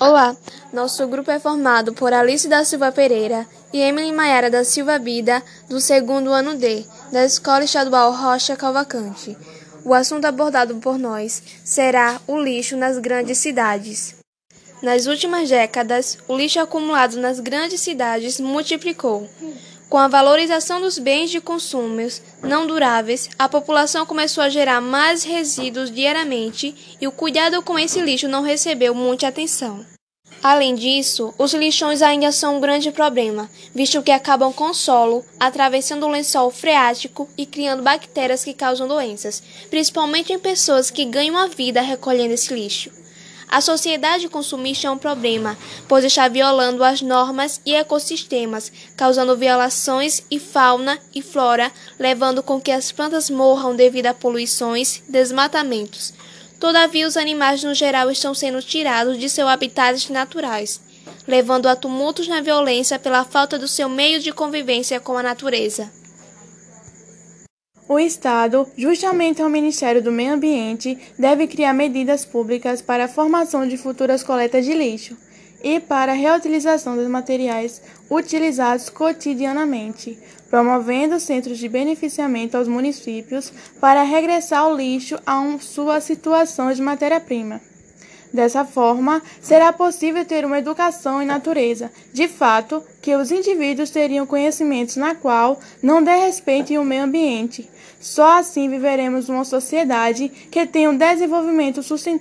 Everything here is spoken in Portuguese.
Olá, nosso grupo é formado por Alice da Silva Pereira e Emily Maiara da Silva Bida, do segundo ano D, da Escola Estadual Rocha Calvacante. O assunto abordado por nós será o lixo nas grandes cidades. Nas últimas décadas, o lixo acumulado nas grandes cidades multiplicou. Com a valorização dos bens de consumo não duráveis, a população começou a gerar mais resíduos diariamente e o cuidado com esse lixo não recebeu muita atenção. Além disso, os lixões ainda são um grande problema, visto que acabam com o solo, atravessando o lençol freático e criando bactérias que causam doenças, principalmente em pessoas que ganham a vida recolhendo esse lixo. A sociedade consumista é um problema, pois está violando as normas e ecossistemas, causando violações e fauna e flora, levando com que as plantas morram devido a poluições, desmatamentos. Todavia, os animais no geral estão sendo tirados de seus habitats naturais, levando a tumultos na violência pela falta do seu meio de convivência com a natureza. O Estado, justamente ao Ministério do Meio Ambiente, deve criar medidas públicas para a formação de futuras coletas de lixo e para a reutilização dos materiais utilizados cotidianamente, promovendo centros de beneficiamento aos municípios para regressar o lixo a sua situação de matéria-prima. Dessa forma, será possível ter uma educação em natureza, de fato, que os indivíduos teriam conhecimentos na qual não desrespeitem o meio ambiente. Só assim viveremos uma sociedade que tenha um desenvolvimento sustentável